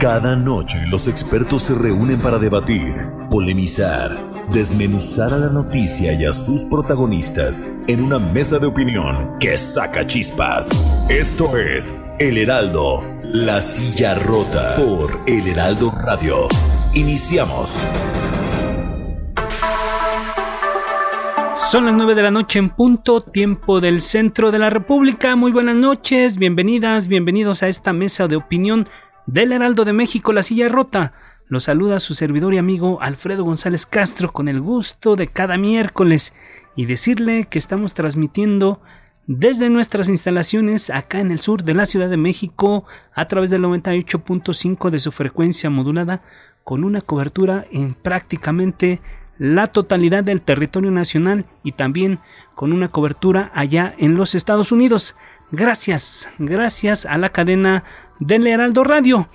Cada noche los expertos se reúnen para debatir, polemizar, desmenuzar a la noticia y a sus protagonistas en una mesa de opinión que saca chispas. Esto es El Heraldo, la silla rota por El Heraldo Radio. Iniciamos. Son las 9 de la noche en punto, tiempo del centro de la República. Muy buenas noches, bienvenidas, bienvenidos a esta mesa de opinión del Heraldo de México, La Silla Rota. Los saluda su servidor y amigo Alfredo González Castro con el gusto de cada miércoles y decirle que estamos transmitiendo desde nuestras instalaciones acá en el sur de la Ciudad de México a través del 98.5 de su frecuencia modulada con una cobertura en prácticamente la totalidad del territorio nacional y también con una cobertura allá en los Estados Unidos. Gracias, gracias a la cadena del Heraldo Radio.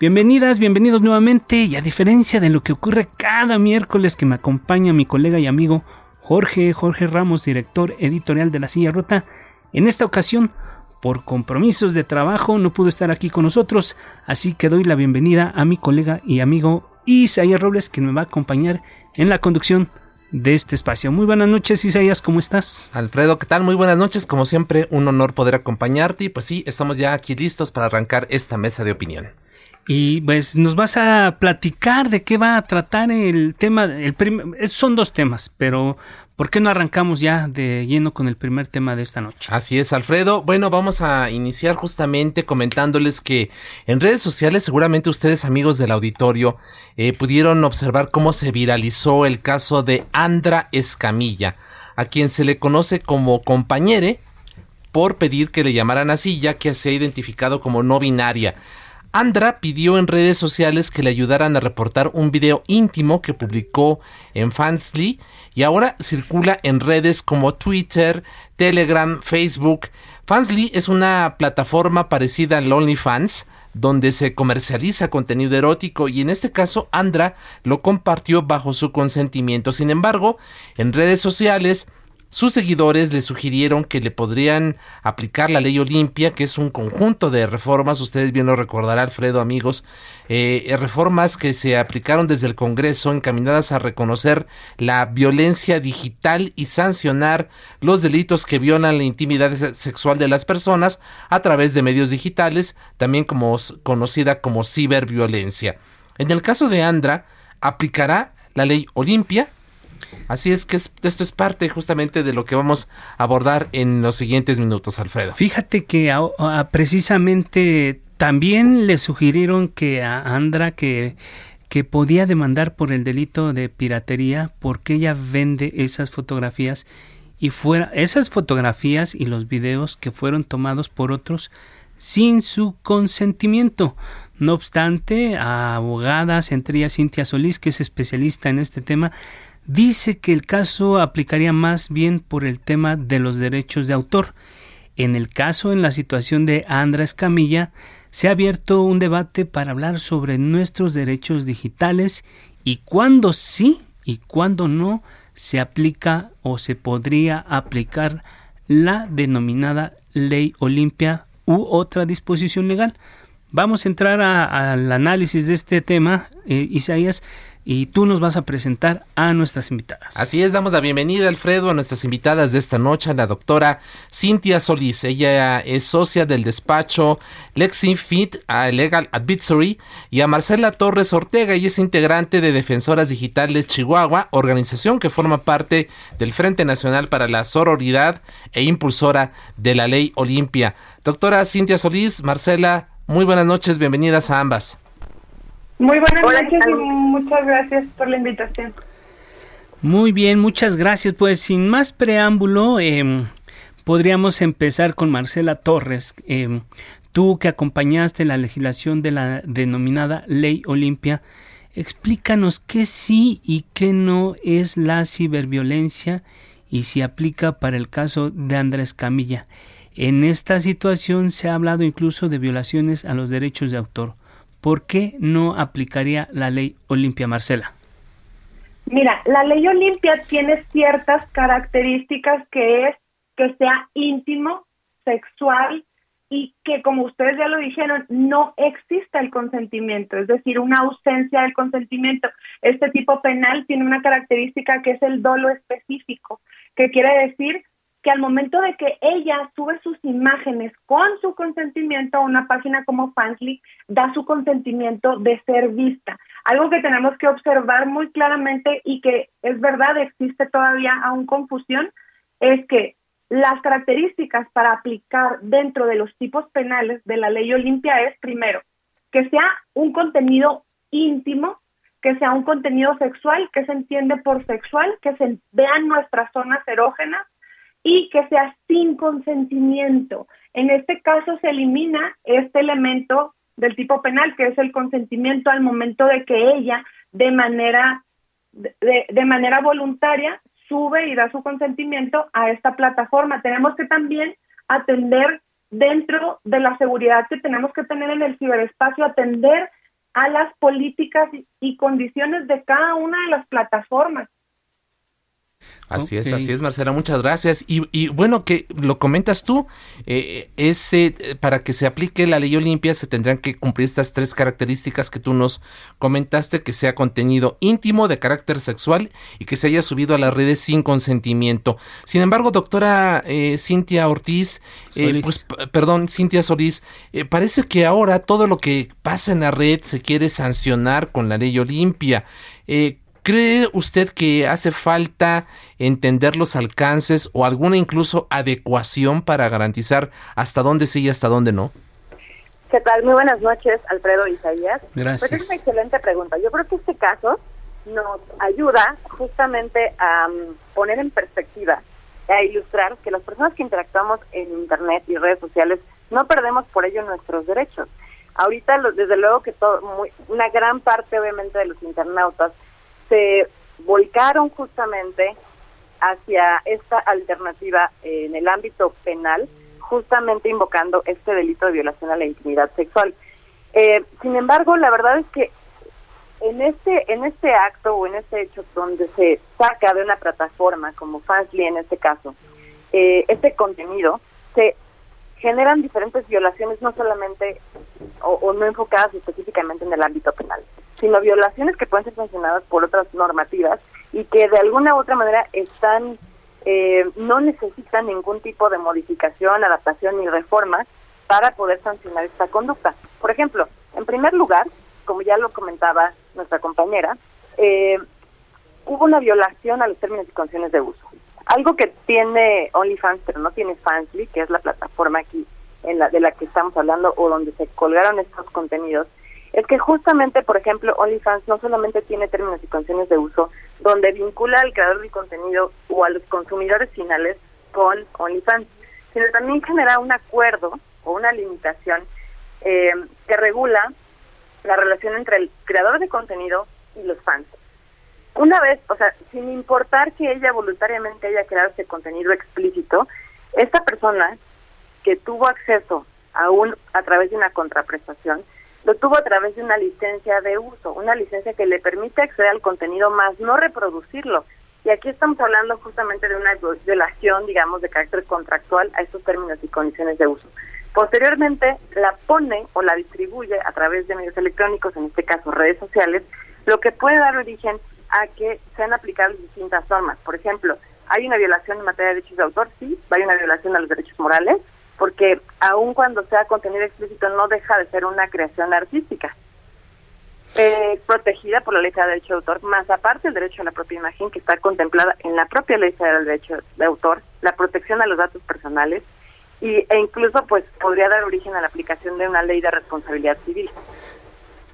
Bienvenidas, bienvenidos nuevamente y a diferencia de lo que ocurre cada miércoles que me acompaña mi colega y amigo Jorge, Jorge Ramos, director editorial de La Silla Rota, en esta ocasión, por compromisos de trabajo, no pudo estar aquí con nosotros, así que doy la bienvenida a mi colega y amigo Isaías Robles, que me va a acompañar en la conducción de este espacio. Muy buenas noches, Isaías, ¿cómo estás? Alfredo, ¿qué tal? Muy buenas noches, como siempre, un honor poder acompañarte y pues sí, estamos ya aquí listos para arrancar esta mesa de opinión. Y pues nos vas a platicar de qué va a tratar el tema, el son dos temas, pero ¿por qué no arrancamos ya de lleno con el primer tema de esta noche? Así es, Alfredo. Bueno, vamos a iniciar justamente comentándoles que en redes sociales seguramente ustedes amigos del auditorio eh, pudieron observar cómo se viralizó el caso de Andra Escamilla, a quien se le conoce como compañere por pedir que le llamaran así ya que se ha identificado como no binaria. Andra pidió en redes sociales que le ayudaran a reportar un video íntimo que publicó en Fansly y ahora circula en redes como Twitter, Telegram, Facebook. Fansly es una plataforma parecida a OnlyFans donde se comercializa contenido erótico y en este caso Andra lo compartió bajo su consentimiento. Sin embargo, en redes sociales sus seguidores le sugirieron que le podrían aplicar la ley Olimpia, que es un conjunto de reformas, ustedes bien lo recordarán, Alfredo, amigos, eh, reformas que se aplicaron desde el Congreso encaminadas a reconocer la violencia digital y sancionar los delitos que violan la intimidad sexual de las personas a través de medios digitales, también como conocida como ciberviolencia. En el caso de Andra, aplicará la ley Olimpia, Así es que esto es parte justamente de lo que vamos a abordar en los siguientes minutos, Alfredo. Fíjate que precisamente también le sugirieron que a Andra que que podía demandar por el delito de piratería porque ella vende esas fotografías y fuera esas fotografías y los videos que fueron tomados por otros sin su consentimiento. No obstante, a abogadas, entre ellas Cintia Solís, que es especialista en este tema, dice que el caso aplicaría más bien por el tema de los derechos de autor. En el caso, en la situación de Andrés Camilla, se ha abierto un debate para hablar sobre nuestros derechos digitales y cuándo sí y cuándo no se aplica o se podría aplicar la denominada ley Olimpia u otra disposición legal. Vamos a entrar al análisis de este tema, eh, Isaías, y tú nos vas a presentar a nuestras invitadas. Así es, damos la bienvenida, Alfredo, a nuestras invitadas de esta noche, a la doctora Cintia Solís. Ella es socia del despacho LexiFit Legal Advisory y a Marcela Torres Ortega, y es integrante de Defensoras Digitales Chihuahua, organización que forma parte del Frente Nacional para la Sororidad e impulsora de la Ley Olimpia. Doctora Cintia Solís, Marcela, muy buenas noches, bienvenidas a ambas. Muy buenas noches y muchas gracias por la invitación. Muy bien, muchas gracias. Pues sin más preámbulo, em, podríamos empezar con Marcela Torres. Em, Tú que acompañaste la legislación de la denominada Ley Olimpia, explícanos qué sí y qué no es la ciberviolencia y si aplica para el caso de Andrés Camilla. En esta situación se ha hablado incluso de violaciones a los derechos de autor. ¿Por qué no aplicaría la ley Olimpia, Marcela? Mira, la ley Olimpia tiene ciertas características que es que sea íntimo, sexual y que, como ustedes ya lo dijeron, no exista el consentimiento, es decir, una ausencia del consentimiento. Este tipo penal tiene una característica que es el dolo específico, que quiere decir que al momento de que ella sube sus imágenes con su consentimiento a una página como Fansly, da su consentimiento de ser vista. Algo que tenemos que observar muy claramente y que es verdad, existe todavía aún confusión, es que las características para aplicar dentro de los tipos penales de la ley Olimpia es, primero, que sea un contenido íntimo, que sea un contenido sexual, que se entiende por sexual, que se vean nuestras zonas erógenas, y que sea sin consentimiento. En este caso se elimina este elemento del tipo penal, que es el consentimiento al momento de que ella de manera, de, de manera voluntaria sube y da su consentimiento a esta plataforma. Tenemos que también atender dentro de la seguridad que tenemos que tener en el ciberespacio, atender a las políticas y condiciones de cada una de las plataformas. Así es, así es, Marcela, muchas gracias. Y, bueno, que lo comentas tú, eh, ese, para que se aplique la ley Olimpia se tendrán que cumplir estas tres características que tú nos comentaste, que sea contenido íntimo, de carácter sexual y que se haya subido a las redes sin consentimiento. Sin embargo, doctora eh, Cintia Ortiz, eh, pues, perdón, Cintia Solís, parece que ahora todo lo que pasa en la red se quiere sancionar con la ley Olimpia. ¿Cree usted que hace falta entender los alcances o alguna incluso adecuación para garantizar hasta dónde sí y hasta dónde no? ¿Qué tal? Muy buenas noches, Alfredo Isaías. Gracias. Pues es una excelente pregunta. Yo creo que este caso nos ayuda justamente a um, poner en perspectiva, a ilustrar que las personas que interactuamos en Internet y redes sociales no perdemos por ello nuestros derechos. Ahorita, desde luego que todo, una gran parte obviamente de los internautas se volcaron justamente hacia esta alternativa en el ámbito penal, justamente invocando este delito de violación a la intimidad sexual. Eh, sin embargo, la verdad es que en este en este acto o en este hecho donde se saca de una plataforma como Fansly en este caso eh, este contenido se generan diferentes violaciones no solamente o, no enfocadas específicamente en el ámbito penal sino violaciones que pueden ser sancionadas por otras normativas y que de alguna u otra manera están eh, no necesitan ningún tipo de modificación, adaptación ni reforma para poder sancionar esta conducta. Por ejemplo, en primer lugar, como ya lo comentaba nuestra compañera, eh, hubo una violación a los términos y condiciones de uso. Algo que tiene OnlyFans, pero no tiene Fansly, que es la plataforma aquí en la, de la que estamos hablando o donde se colgaron estos contenidos, es que justamente, por ejemplo, OnlyFans no solamente tiene términos y condiciones de uso donde vincula al creador del contenido o a los consumidores finales con OnlyFans, sino también genera un acuerdo o una limitación eh, que regula la relación entre el creador de contenido y los fans. Una vez, o sea, sin importar que ella voluntariamente haya creado ese contenido explícito, esta persona que tuvo acceso aún a través de una contraprestación, lo tuvo a través de una licencia de uso, una licencia que le permite acceder al contenido más no reproducirlo. Y aquí estamos hablando justamente de una violación, digamos, de carácter contractual a estos términos y condiciones de uso. Posteriormente la pone o la distribuye a través de medios electrónicos, en este caso redes sociales, lo que puede dar origen a que sean aplicables distintas normas. Por ejemplo, ¿hay una violación en materia de derechos de autor? Sí, hay una violación a los derechos morales, porque aun cuando sea contenido explícito no deja de ser una creación artística. Eh, protegida por la ley de derecho de autor, más aparte el derecho a la propia imagen que está contemplada en la propia ley del derecho de autor, la protección a los datos personales y, e incluso pues podría dar origen a la aplicación de una ley de responsabilidad civil.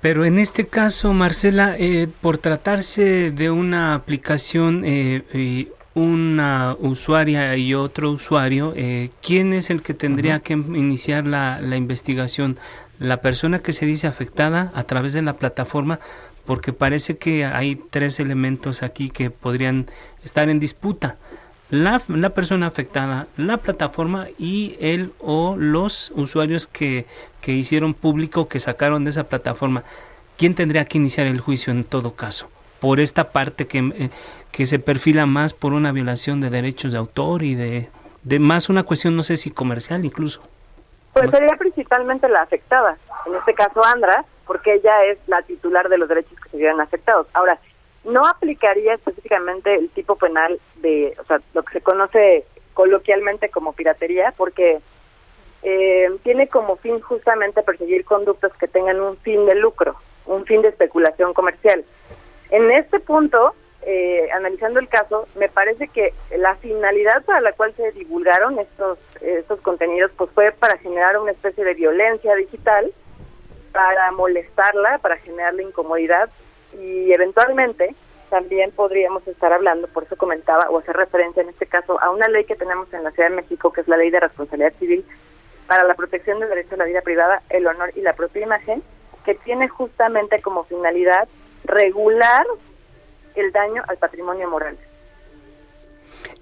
Pero en este caso, Marcela, eh, por tratarse de una aplicación eh, una usuaria y otro usuario, eh, ¿quién es el que tendría que iniciar la, la investigación? ¿La persona que se dice afectada a través de la plataforma? Porque parece que hay tres elementos aquí que podrían estar en disputa. La, la, persona afectada, la plataforma y él o los usuarios que, que hicieron público, que sacaron de esa plataforma. ¿Quién tendría que iniciar el juicio en todo caso? Por esta parte que, eh, que se perfila más por una violación de derechos de autor y de, de más una cuestión, no sé si comercial incluso. Pues sería principalmente la afectada, en este caso Andra, porque ella es la titular de los derechos que se vieron afectados. Ahora, no aplicaría específicamente el tipo penal de, o sea, lo que se conoce coloquialmente como piratería, porque eh, tiene como fin justamente perseguir conductas que tengan un fin de lucro, un fin de especulación comercial. En este punto, eh, analizando el caso, me parece que la finalidad para la cual se divulgaron estos, estos contenidos pues fue para generar una especie de violencia digital, para molestarla, para generarle incomodidad y eventualmente también podríamos estar hablando, por eso comentaba o hacer referencia en este caso a una ley que tenemos en la Ciudad de México, que es la Ley de Responsabilidad Civil para la protección del derecho a la vida privada, el honor y la propia imagen, que tiene justamente como finalidad regular el daño al patrimonio moral.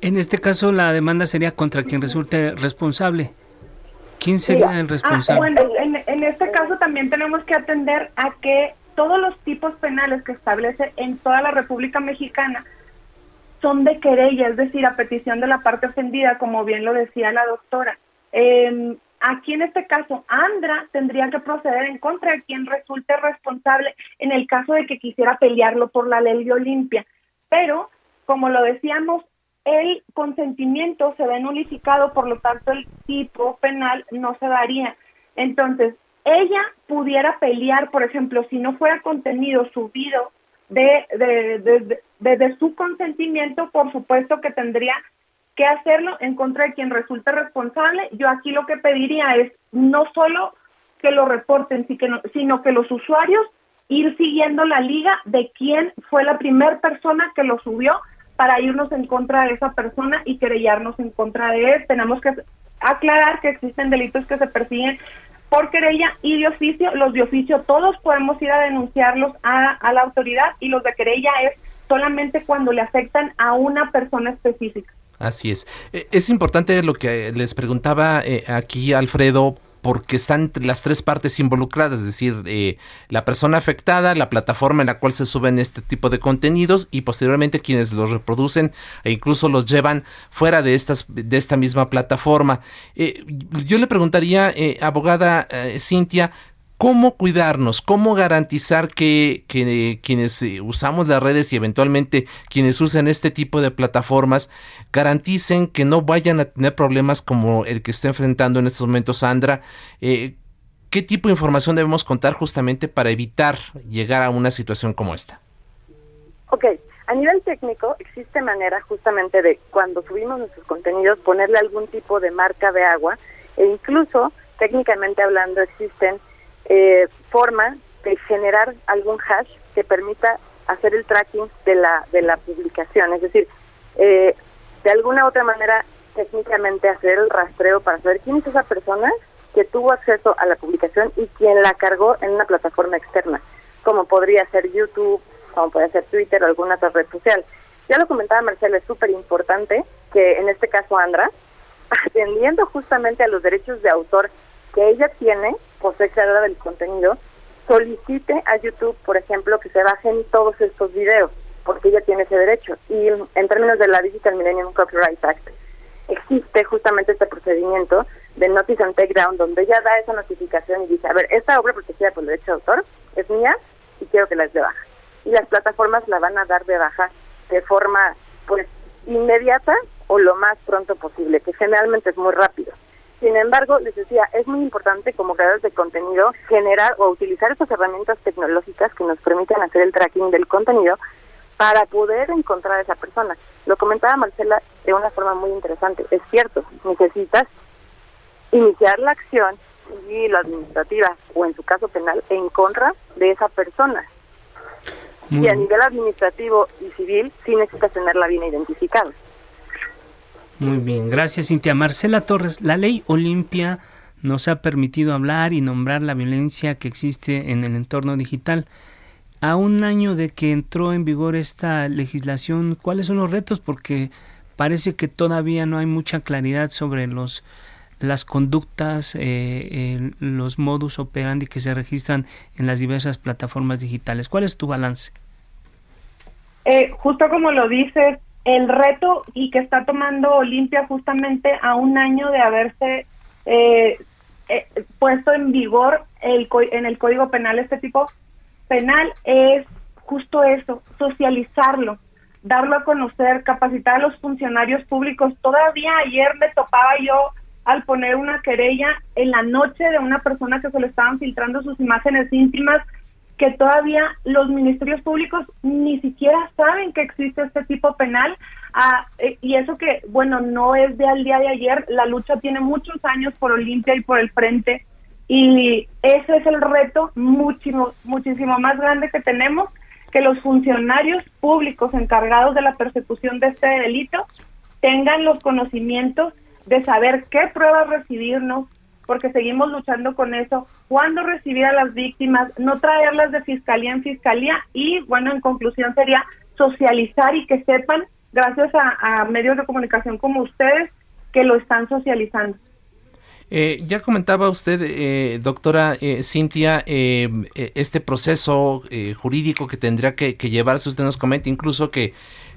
En este caso, la demanda sería contra quien resulte responsable. ¿Quién sería el responsable? bueno, en, en este caso también tenemos que atender a que todos los tipos penales que establece en toda la República Mexicana son de querella, es decir, a petición de la parte ofendida, como bien lo decía la doctora. Eh, aquí en este caso, Andra tendría que proceder en contra de quien resulte responsable en el caso de que quisiera pelearlo por la ley de Olimpia. Pero, como lo decíamos, el consentimiento se ve nulificado, por lo tanto el tipo penal no se daría. Entonces, ella pudiera pelear, por ejemplo, si no fuera contenido subido de, de, de, de, su consentimiento, por supuesto que tendría que hacerlo en contra de quien resulte responsable. Yo aquí lo que pediría es no solo que lo reporten, sino que los usuarios ir siguiendo la liga de quién fue la primera persona que lo subió para irnos en contra de esa persona y querellarnos en contra de él. Tenemos que aclarar que existen delitos que se persiguen por querella y de oficio. Los de oficio todos podemos ir a denunciarlos a, a la autoridad y los de querella es solamente cuando le afectan a una persona específica. Así es. E, es importante lo que les preguntaba eh, aquí Alfredo porque están las tres partes involucradas, es decir, eh, la persona afectada, la plataforma en la cual se suben este tipo de contenidos y posteriormente quienes los reproducen e incluso los llevan fuera de estas de esta misma plataforma. Eh, yo le preguntaría, eh, abogada Cintia, cómo cuidarnos, cómo garantizar que, quienes eh, usamos las redes y eventualmente quienes usan este tipo de plataformas garanticen que no vayan a tener problemas como el que está enfrentando en estos momentos Sandra. Eh, ¿Qué tipo de información debemos contar justamente para evitar llegar a una situación como esta? Ok, a nivel técnico existe manera justamente de cuando subimos nuestros contenidos ponerle algún tipo de marca de agua e incluso técnicamente hablando existen eh, forma de generar algún hash que permita hacer el tracking de la de la publicación, es decir, eh, de alguna otra manera técnicamente hacer el rastreo para saber quién es esa persona que tuvo acceso a la publicación y quién la cargó en una plataforma externa, como podría ser YouTube, como podría ser Twitter o alguna otra red social. Ya lo comentaba Marcela, es súper importante que en este caso Andra, atendiendo justamente a los derechos de autor que ella tiene, ser creadora del contenido, solicite a YouTube, por ejemplo, que se bajen todos estos videos, porque ella tiene ese derecho. Y en términos de la Digital Millennium Copyright Act, existe justamente este procedimiento de Notice and Takedown, donde ella da esa notificación y dice, a ver, esta obra protegida por el derecho de autor es mía y quiero que la des de baja. Y las plataformas la van a dar de baja de forma, pues, inmediata o lo más pronto posible, que generalmente es muy rápido. Sin embargo, les decía, es muy importante como creadores de contenido generar o utilizar estas herramientas tecnológicas que nos permiten hacer el tracking del contenido para poder encontrar a esa persona. Lo comentaba Marcela de una forma muy interesante. Es cierto, necesitas iniciar la acción civil, administrativa o en su caso penal en contra de esa persona. Y a nivel administrativo y civil sí necesitas tenerla bien identificada. Muy bien, gracias Cintia. Marcela Torres, la ley Olimpia nos ha permitido hablar y nombrar la violencia que existe en el entorno digital. A un año de que entró en vigor esta legislación, ¿cuáles son los retos? Porque parece que todavía no hay mucha claridad sobre los las conductas, eh, los modus operandi que se registran en las diversas plataformas digitales. ¿Cuál es tu balance? Eh, justo como lo dices, el reto y que está tomando Olimpia justamente a un año de haberse eh, eh, puesto en vigor el en el Código Penal este tipo penal es justo eso, socializarlo, darlo a conocer, capacitar a los funcionarios públicos. Todavía ayer me topaba yo al poner una querella en la noche de una persona que se le estaban filtrando sus imágenes íntimas que todavía los ministerios públicos ni siquiera saben que existe este tipo penal. Ah, eh, y eso que bueno no es de al día de ayer la lucha tiene muchos años por Olimpia y por el frente y ese es el reto muchísimo muchísimo más grande que tenemos que los funcionarios públicos encargados de la persecución de este delito tengan los conocimientos de saber qué pruebas recibirnos porque seguimos luchando con eso, cuándo recibir a las víctimas, no traerlas de fiscalía en fiscalía y, bueno, en conclusión sería socializar y que sepan, gracias a, medios de comunicación como ustedes, que lo están socializando. Eh, ya comentaba usted, eh, doctora eh, Cintia, este proceso jurídico que tendría que, que, llevarse, usted nos comenta incluso que,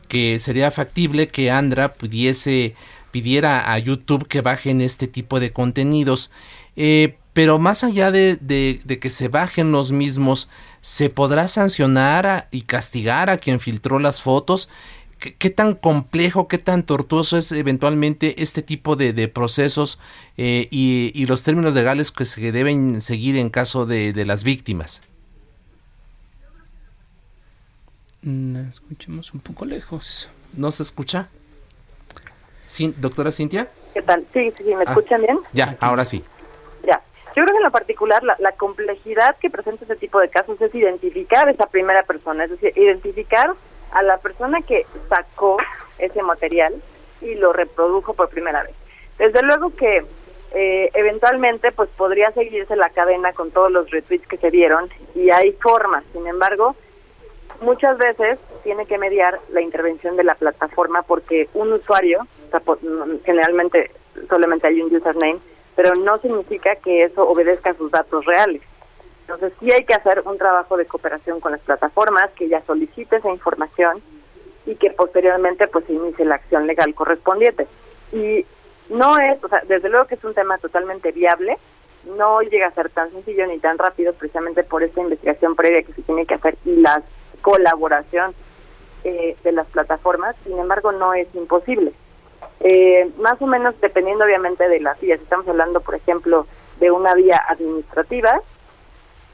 que sería factible que Andra pudiese pidiera a YouTube que bajen este tipo de contenidos. Eh, pero más allá de, de, que se bajen los mismos, ¿se podrá sancionar y castigar a quien filtró las fotos? ¿Qué, tan complejo, qué tan tortuoso es eventualmente este tipo de, de procesos eh, y, y, los términos legales que se deben seguir en caso de, de las víctimas? Mm, escuchemos un poco lejos. ¿No se escucha? Doctora Cintia. ¿Qué tal? Sí, sí, ¿me ah, escuchan bien? Ya, ahora sí. Ya. Yo creo que en lo particular la, la complejidad que presenta este tipo de casos es identificar a esa primera persona, es decir, identificar a la persona que sacó ese material y lo reprodujo por primera vez. Desde luego que eh, eventualmente pues podría seguirse la cadena con todos los retweets que se dieron y hay formas, sin embargo, muchas veces tiene que mediar la intervención de la plataforma porque un usuario, generalmente solamente hay un username, pero no significa que eso obedezca a sus datos reales. Entonces sí hay que hacer un trabajo de cooperación con las plataformas, que ya solicite esa información y que posteriormente pues se inicie la acción legal correspondiente. Y no es, o sea, desde luego que es un tema totalmente viable, no llega a ser tan sencillo ni tan rápido precisamente por esta investigación previa que se tiene que hacer y las colaboración eh, de las plataformas, sin embargo no es imposible. Eh, más o menos dependiendo obviamente de las vías, estamos hablando por ejemplo de una vía administrativa,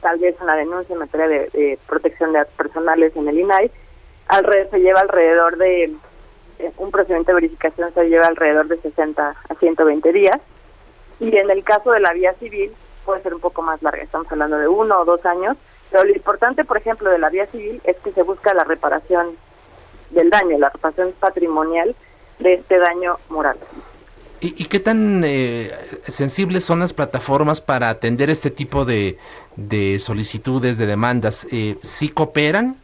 tal vez una denuncia en materia de, protección de datos personales en el INAI, alrededor, se lleva alrededor de eh, un procedimiento de verificación se lleva alrededor de 60 a 120 días. Y en el caso de la vía civil puede ser un poco más larga, estamos hablando de uno o dos años, pero lo importante, por ejemplo, de la vía civil es que se busca la reparación del daño, la reparación patrimonial de este daño moral. ¿Y, qué tan eh, sensibles son las plataformas para atender este tipo de, de solicitudes, de demandas? Eh, ¿Sí cooperan?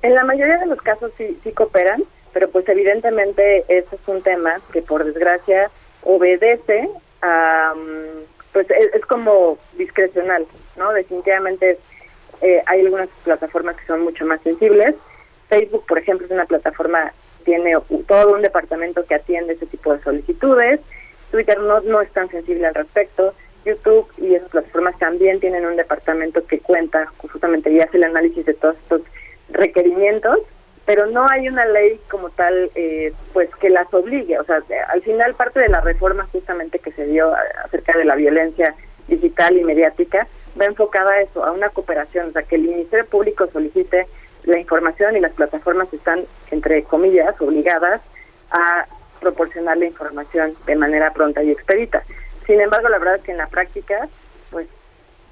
En la mayoría de los casos sí, sí cooperan, pero pues evidentemente ese es un tema que por desgracia obedece a... Mm, pues es como discrecional. ¿no? Definitivamente eh, hay algunas plataformas que son mucho más sensibles. Facebook, por ejemplo, es una plataforma, tiene todo un departamento que atiende ese tipo de solicitudes. Twitter no, no es tan sensible al respecto. YouTube y esas plataformas también tienen un departamento que cuenta justamente y hace el análisis de todos estos requerimientos, pero no hay una ley como tal eh, pues que las obligue. O sea, al final parte de la reforma justamente que se dio acerca de la violencia digital y mediática va enfocada a eso, a una cooperación, o sea, que el Ministerio Público solicite la información y las plataformas están, entre comillas, obligadas a proporcionar la información de manera pronta y expedita. Sin embargo, la verdad es que en la práctica, pues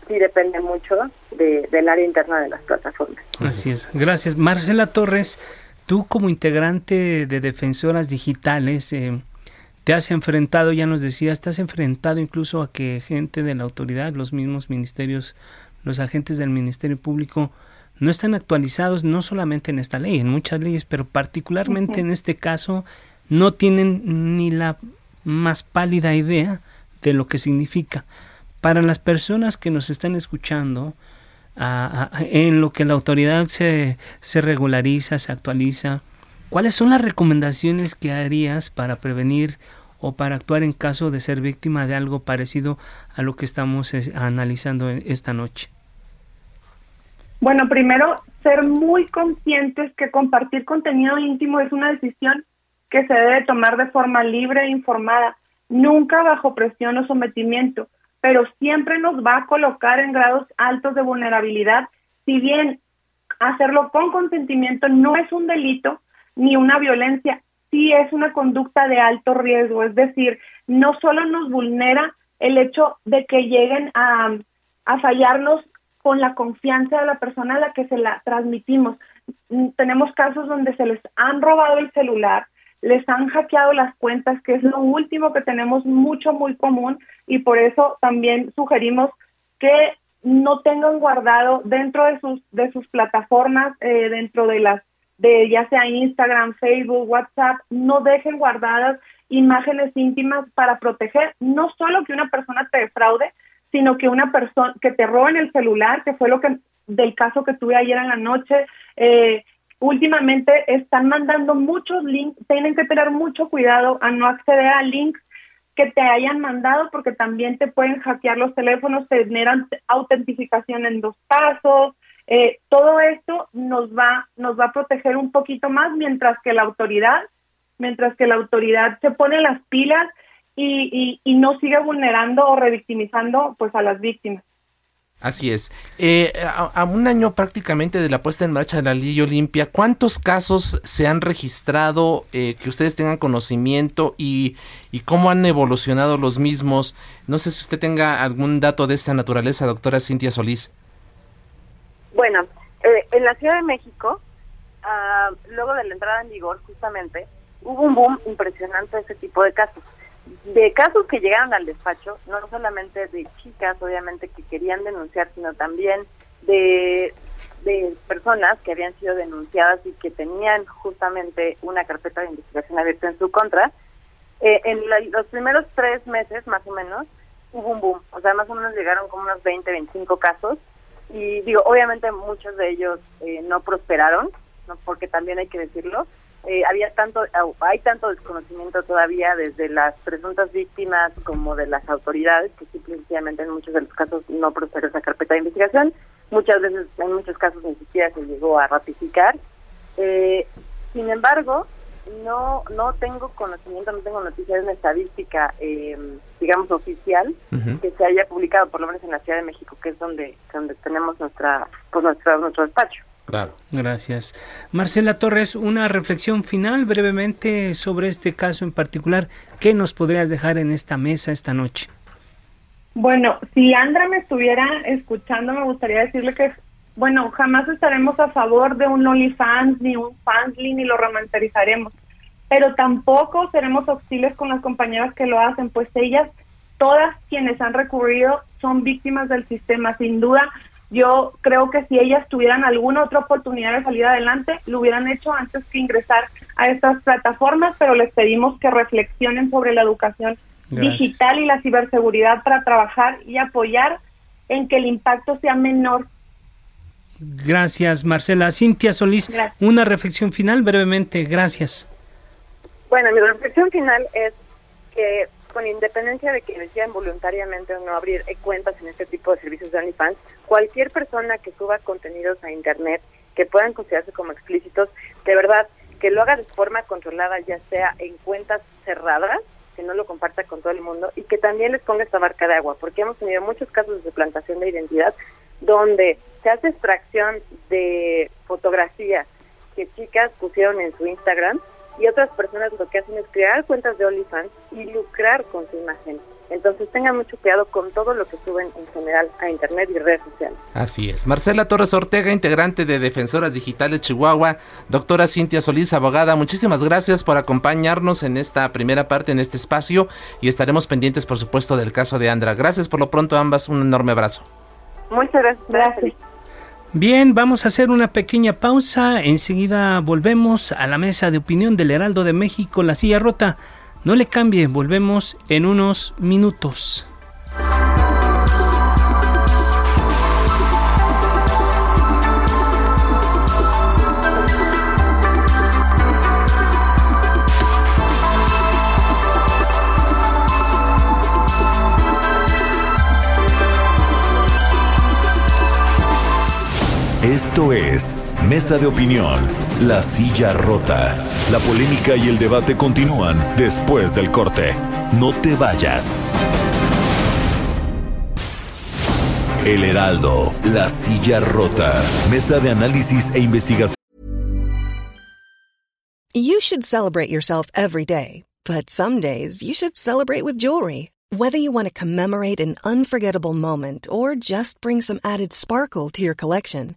sí depende mucho de, del área interna de las plataformas. Así es. Gracias. Marcela Torres, Tú como integrante de Defensoras Digitales, eh, te has enfrentado, ya nos decías, te has enfrentado incluso a que gente de la autoridad, los mismos ministerios, los agentes del Ministerio Público, no están actualizados no solamente en esta ley, en muchas leyes, pero particularmente en este caso no tienen ni la más pálida idea de lo que significa. Para las personas que nos están escuchando, en lo que la autoridad se, se regulariza, se actualiza, ¿cuáles son las recomendaciones que harías para prevenir o para actuar en caso de ser víctima de algo parecido a lo que estamos eh, analizando esta noche? Bueno, primero, ser muy conscientes que compartir contenido íntimo es una decisión que se debe tomar de forma libre e informada, nunca bajo presión o sometimiento pero siempre nos va a colocar en grados altos de vulnerabilidad, si bien hacerlo con consentimiento no es un delito ni una violencia, sí es una conducta de alto riesgo, es decir, no solo nos vulnera el hecho de que lleguen a, a fallarnos con la confianza de la persona a la que se la transmitimos. Tenemos casos donde se les han robado el celular, les han hackeado las cuentas, que es lo último que tenemos mucho, muy común, y por eso también sugerimos que no tengan guardado dentro de sus, de sus plataformas, eh, dentro de las, de ya sea Instagram, Facebook, WhatsApp, no dejen guardadas imágenes íntimas para proteger no solo que una persona te defraude, sino que una persona que te roben el celular, que fue lo que del caso que tuve ayer en la noche, eh, últimamente están mandando muchos links, tienen que tener mucho cuidado a no acceder a links que te hayan mandado porque también te pueden hackear los teléfonos, generan autentificación en dos pasos, eh, todo esto nos va, nos va a proteger un poquito más mientras que la autoridad, mientras que la autoridad se pone las pilas y, y, y no sigue vulnerando o revictimizando pues a las víctimas. Así es. Eh, a, un año prácticamente de la puesta en marcha de la ley Olimpia, ¿cuántos casos se han registrado eh, que ustedes tengan conocimiento y, y, cómo han evolucionado los mismos? No sé si usted tenga algún dato de esta naturaleza, doctora Cintia Solís. Bueno, eh, en la Ciudad de México, ah, luego de la entrada en vigor justamente, hubo un boom impresionante de ese tipo de casos de casos que llegaron al despacho, no solamente de chicas, obviamente, que querían denunciar, sino también de, de personas que habían sido denunciadas y que tenían justamente una carpeta de investigación abierta en su contra. Eh, en los primeros tres meses, más o menos, hubo un boom. O sea, más o menos llegaron como unos 20, 25 casos. Y digo, obviamente muchos de ellos eh, no prosperaron, ¿no? porque también hay que decirlo, eh, había tanto, hay tanto desconocimiento todavía desde las presuntas víctimas como de las autoridades que simplemente en muchos de los casos no prosperó esa carpeta de investigación. Muchas veces, en muchos casos ni siquiera se llegó a ratificar. Eh, sin embargo, no no tengo conocimiento, no tengo noticias de una estadística, eh, digamos, oficial que se haya publicado, por lo menos en la Ciudad de México, que es donde donde tenemos nuestra pues nuestro, nuestro despacho. Claro. Gracias. Marcela Torres, una reflexión final brevemente sobre este caso en particular. ¿Qué nos podrías dejar en esta mesa esta noche? Bueno, si Andra me estuviera escuchando, me gustaría decirle que, bueno, jamás estaremos a favor de un OnlyFans ni un Fansly ni lo romancerizaremos, pero tampoco seremos hostiles con las compañeras que lo hacen, pues ellas, todas quienes han recurrido, son víctimas del sistema. Sin duda, yo creo que si ellas tuvieran alguna otra oportunidad de salir adelante, lo hubieran hecho antes que ingresar a estas plataformas, pero les pedimos que reflexionen sobre la educación digital y la ciberseguridad para trabajar y apoyar en que el impacto sea menor. Gracias, Marcela. Cintia Solís, una reflexión final brevemente. Gracias. Bueno, mi reflexión final es que con independencia de que decían voluntariamente o no abrir cuentas en este tipo de servicios de OnlyFans, cualquier persona que suba contenidos a Internet que puedan considerarse como explícitos, de verdad, que lo haga de forma controlada, ya sea en cuentas cerradas, que no lo comparta con todo el mundo y que también les ponga esta barca de agua, porque hemos tenido muchos casos de suplantación de identidad donde se hace extracción de fotografías que chicas pusieron en su Instagram y otras personas lo que hacen es crear cuentas de OnlyFans y lucrar con su imagen. Entonces tengan mucho cuidado con todo lo que suben en general a Internet y redes sociales. Así es. Marcela Torres Ortega, integrante de Defensoras Digitales Chihuahua. Doctora Cintia Solís, abogada, muchísimas gracias por acompañarnos en esta primera parte, en este espacio. Y estaremos pendientes, por supuesto, del caso de Andra. Gracias por lo pronto, ambas. Un enorme abrazo. Muchas gracias. gracias. Bien, vamos a hacer una pequeña pausa. Enseguida volvemos a la mesa de opinión del Heraldo de México, La Silla Rota. No le cambie, volvemos en unos minutos. Esto es Mesa de Opinión, La Silla Rota. La polémica y el debate continúan después del corte. No te vayas. El Heraldo, La Silla Rota. Mesa de análisis e investigación. You should celebrate yourself every day, but some days you should celebrate with jewelry. Whether you want to commemorate an unforgettable moment or just bring some added sparkle to your collection.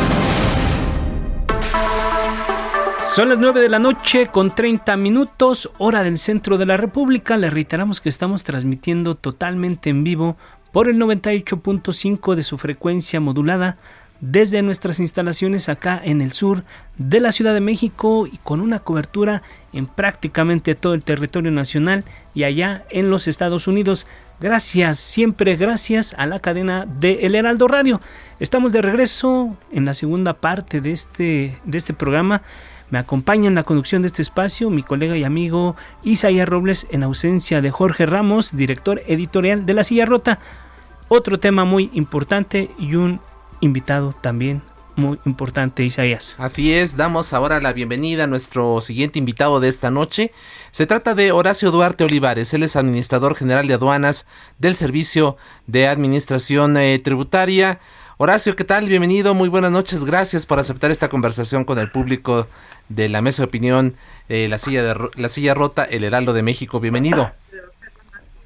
Son las 9 de la noche con 30 minutos, hora del centro de la República. Le reiteramos que estamos transmitiendo totalmente en vivo por el 98.5 de su frecuencia modulada desde nuestras instalaciones acá en el sur de la Ciudad de México y con una cobertura en prácticamente todo el territorio nacional y allá en los Estados Unidos. Gracias, siempre gracias a la cadena de El Heraldo Radio. Estamos de regreso en la segunda parte de este, de este programa me acompaña en la conducción de este espacio mi colega y amigo Isaías Robles en ausencia de Jorge Ramos, director editorial de La Silla Rota. Otro tema muy importante y un invitado también muy importante, Isaías. Así es, damos ahora la bienvenida a nuestro siguiente invitado de esta noche. Se trata de Horacio Duarte Olivares, él es administrador general de aduanas del Servicio de Administración eh, Tributaria. Horacio, ¿qué tal? Bienvenido, muy buenas noches, gracias por aceptar esta conversación con el público de la mesa de opinión, eh, la, silla de, la silla rota, el Heraldo de México. Bienvenido.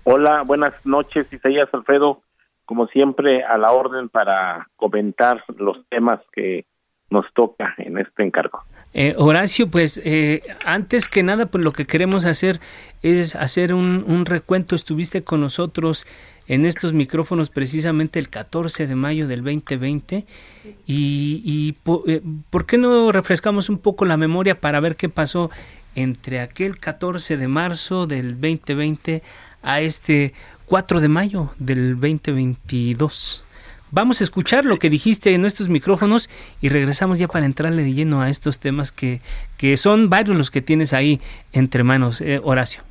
Hola, buenas noches, Isaías Alfredo. Como siempre, a la orden para comentar los temas que nos toca en este encargo. Eh, Horacio, pues eh, antes que nada, pues lo que queremos hacer es hacer un, recuento. Estuviste con nosotros en estos micrófonos precisamente el 14 de mayo del 2020 y, y eh, por, qué no refrescamos un poco la memoria para ver qué pasó entre aquel 14 de marzo del 2020 a este 4 de mayo del 2022. Vamos a escuchar lo que dijiste en nuestros micrófonos y regresamos ya para entrarle de lleno a estos temas que, que son varios los que tienes ahí entre manos, eh, Horacio.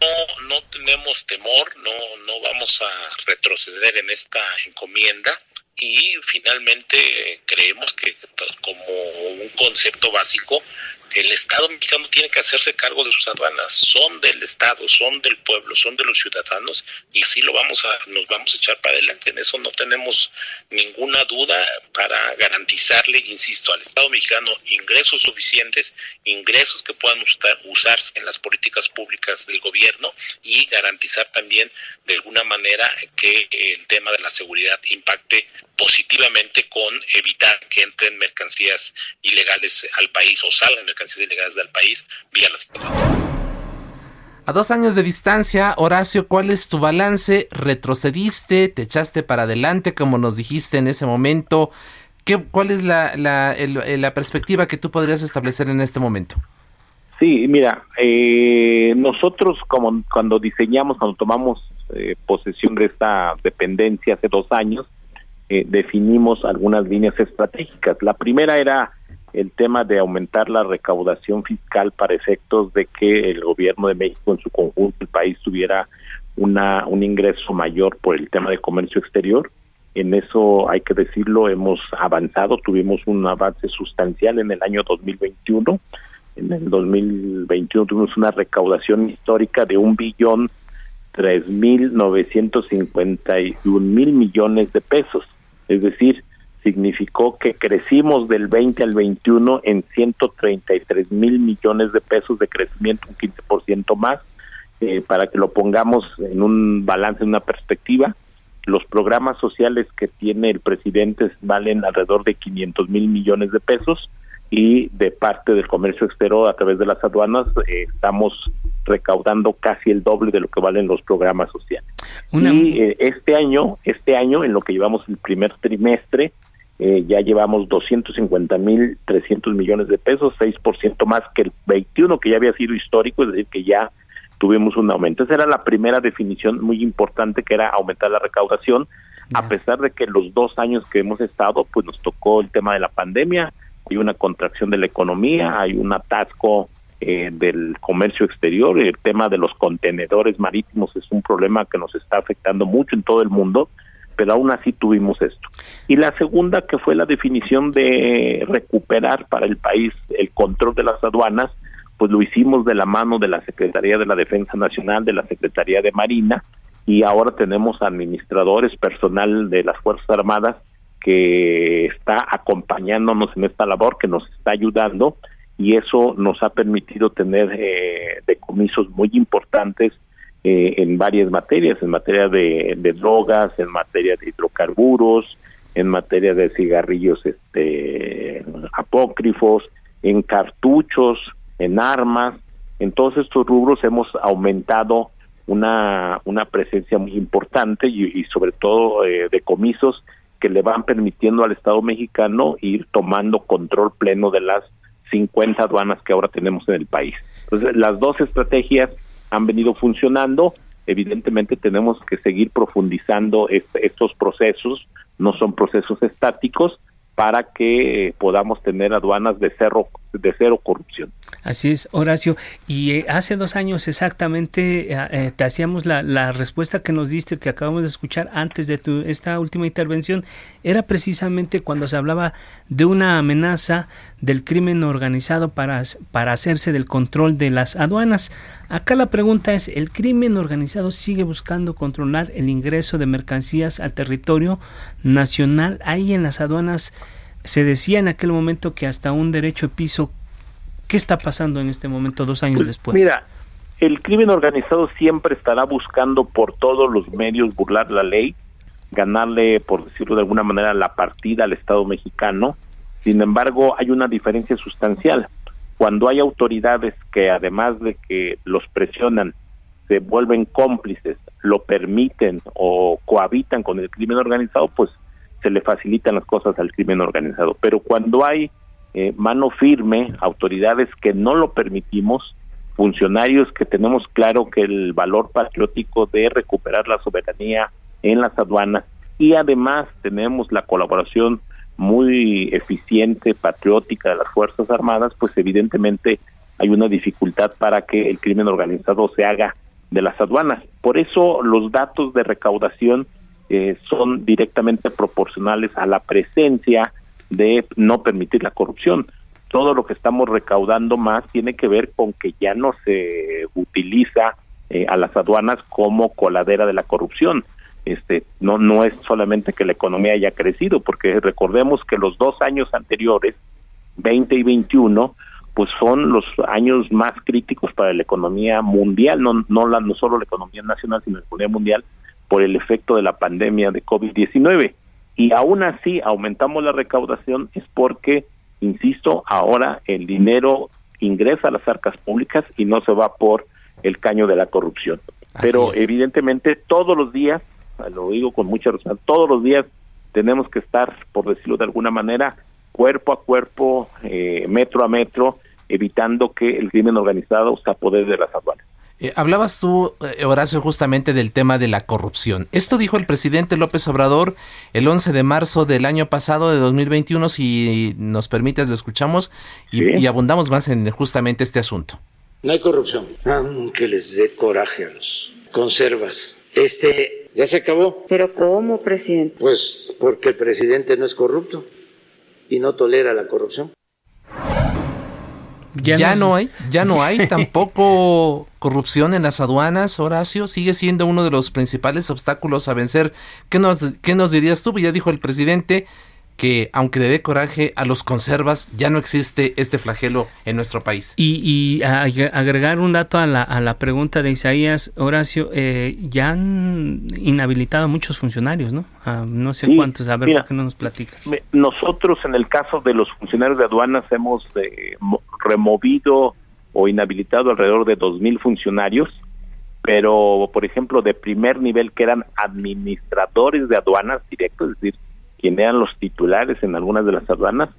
No, no tenemos temor, no, no vamos a retroceder en esta encomienda y finalmente creemos que como un concepto básico el Estado mexicano tiene que hacerse cargo de sus aduanas, son del Estado, son del pueblo, son de los ciudadanos y así lo vamos a, nos vamos a echar para adelante. En eso no tenemos ninguna duda para garantizarle, insisto, al Estado mexicano ingresos suficientes, ingresos que puedan usarse en las políticas públicas del gobierno y garantizar también de alguna manera que el tema de la seguridad impacte positivamente con evitar que entren mercancías ilegales al país o salgan ilegales del país vía las a dos años de distancia, Horacio, ¿cuál es tu balance? ¿Retrocediste? ¿Te echaste para adelante como nos dijiste en ese momento? ¿Qué, ¿Cuál es la, la, la perspectiva que tú podrías establecer en este momento? Sí, mira, eh, nosotros como cuando diseñamos, cuando tomamos eh, posesión de esta dependencia hace dos años, eh, definimos algunas líneas estratégicas. La primera era el tema de aumentar la recaudación fiscal para efectos de que el gobierno de México en su conjunto, el país tuviera una, un ingreso mayor por el tema de comercio exterior. En eso hay que decirlo, hemos avanzado, tuvimos un avance sustancial en el año 2021. En el 2021 tuvimos una recaudación histórica de un billón tres mil novecientos cincuenta y un mil millones de pesos. Es decir, significó que crecimos del 20 al 21 en 133 mil millones de pesos de crecimiento, un 15% más. Eh, para que lo pongamos en un balance, en una perspectiva, los programas sociales que tiene el presidente valen alrededor de 500 mil millones de pesos y de parte del comercio exterior a través de las aduanas eh, estamos recaudando casi el doble de lo que valen los programas sociales. Y eh, este año, este año en lo que llevamos el primer trimestre, eh, ya llevamos 250 mil 300 millones de pesos, 6% más que el 21 que ya había sido histórico, es decir, que ya tuvimos un aumento. Esa era la primera definición muy importante que era aumentar la recaudación, a pesar de que los dos años que hemos estado, pues nos tocó el tema de la pandemia, hay una contracción de la economía, hay un atasco eh, del comercio exterior, el tema de los contenedores marítimos es un problema que nos está afectando mucho en todo el mundo, pero aún así tuvimos esto. Y la segunda, que fue la definición de recuperar para el país el control de las aduanas, pues lo hicimos de la mano de la Secretaría de la Defensa Nacional, de la Secretaría de Marina, y ahora tenemos administradores, personal de las Fuerzas Armadas que está acompañándonos en esta labor, que nos está ayudando y eso nos ha permitido tener eh, decomisos muy importantes eh, en varias materias, en materia de, drogas, en materia de hidrocarburos, en materia de cigarrillos este, apócrifos, en cartuchos, en armas. En todos estos rubros hemos aumentado una, una presencia muy importante y, sobre todo eh, decomisos que le van permitiendo al Estado mexicano ir tomando control pleno de las 50 aduanas que ahora tenemos en el país. Entonces, las dos estrategias han venido funcionando. Evidentemente tenemos que seguir profundizando estos procesos, no son procesos estáticos, para que podamos tener aduanas de cero, de cero corrupción. Así es, Horacio. Y eh, hace dos años exactamente eh, eh, te hacíamos la, la, respuesta que nos diste, que acabamos de escuchar antes de tu, esta última intervención, era precisamente cuando se hablaba de una amenaza del crimen organizado para, para hacerse del control de las aduanas. Acá la pregunta es, ¿el crimen organizado sigue buscando controlar el ingreso de mercancías al territorio nacional? Ahí en las aduanas se decía en aquel momento que hasta un derecho de piso. ¿Qué está pasando en este momento, dos años después? Mira, el crimen organizado siempre estará buscando por todos los medios burlar la ley, ganarle, por decirlo de alguna manera, la partida al Estado mexicano. Sin embargo, hay una diferencia sustancial cuando hay autoridades que además de que los presionan, se vuelven cómplices, lo permiten o cohabitan con el crimen organizado, pues se le facilitan las cosas al crimen organizado. Pero cuando hay eh, mano firme, autoridades que no lo permitimos, funcionarios que tenemos claro que el valor patriótico de recuperar la soberanía en las aduanas y además tenemos la colaboración muy eficiente, patriótica de las Fuerzas Armadas, pues evidentemente hay una dificultad para que el crimen organizado se haga de las aduanas. Por eso los datos de recaudación eh, son directamente proporcionales a la presencia de no permitir la corrupción. Todo lo que estamos recaudando más tiene que ver con que ya no se utiliza eh, a las aduanas como coladera de la corrupción este no no es solamente que la economía haya crecido porque recordemos que los dos años anteriores 20 y 21 pues son los años más críticos para la economía mundial no no la no solo la economía nacional sino la economía mundial por el efecto de la pandemia de COVID-19 y aún así aumentamos la recaudación es porque insisto ahora el dinero ingresa a las arcas públicas y no se va por el caño de la corrupción. Pero evidentemente todos los días lo digo con mucha razón, todos los días tenemos que estar, por decirlo de alguna manera, cuerpo a cuerpo, eh, metro a metro, evitando que el crimen organizado se apodere de las aduanas. Eh, hablabas tú, eh, Horacio, justamente del tema de la corrupción. Esto dijo el presidente López Obrador el 11 de marzo del año pasado de 2021. Si nos permites, lo escuchamos y, y abundamos más en justamente este asunto. No hay corrupción, aunque les dé coraje a los conservas. Este Ya se acabó. ¿Pero cómo, presidente? Pues porque el presidente no es corrupto y no tolera la corrupción. Ya, no hay, ya no hay tampoco corrupción en las aduanas, Horacio, sigue siendo uno de los principales obstáculos a vencer. ¿Qué nos, qué nos dirías tú? Ya dijo el presidente, que aunque le dé coraje a los conservas, ya no existe este flagelo en nuestro país. Y, agregar un dato a la, a la pregunta de Isaías, Horacio, eh, ya han inhabilitado a muchos funcionarios, ¿no? no sé cuántos, a ver, ¿por qué no nos platicas? Nosotros en el caso de los funcionarios de aduanas hemos eh, removido o inhabilitado alrededor de dos mil funcionarios, pero por ejemplo de primer nivel que eran administradores de aduanas directos, es decir, quienes eran los titulares en algunas de las aduanas.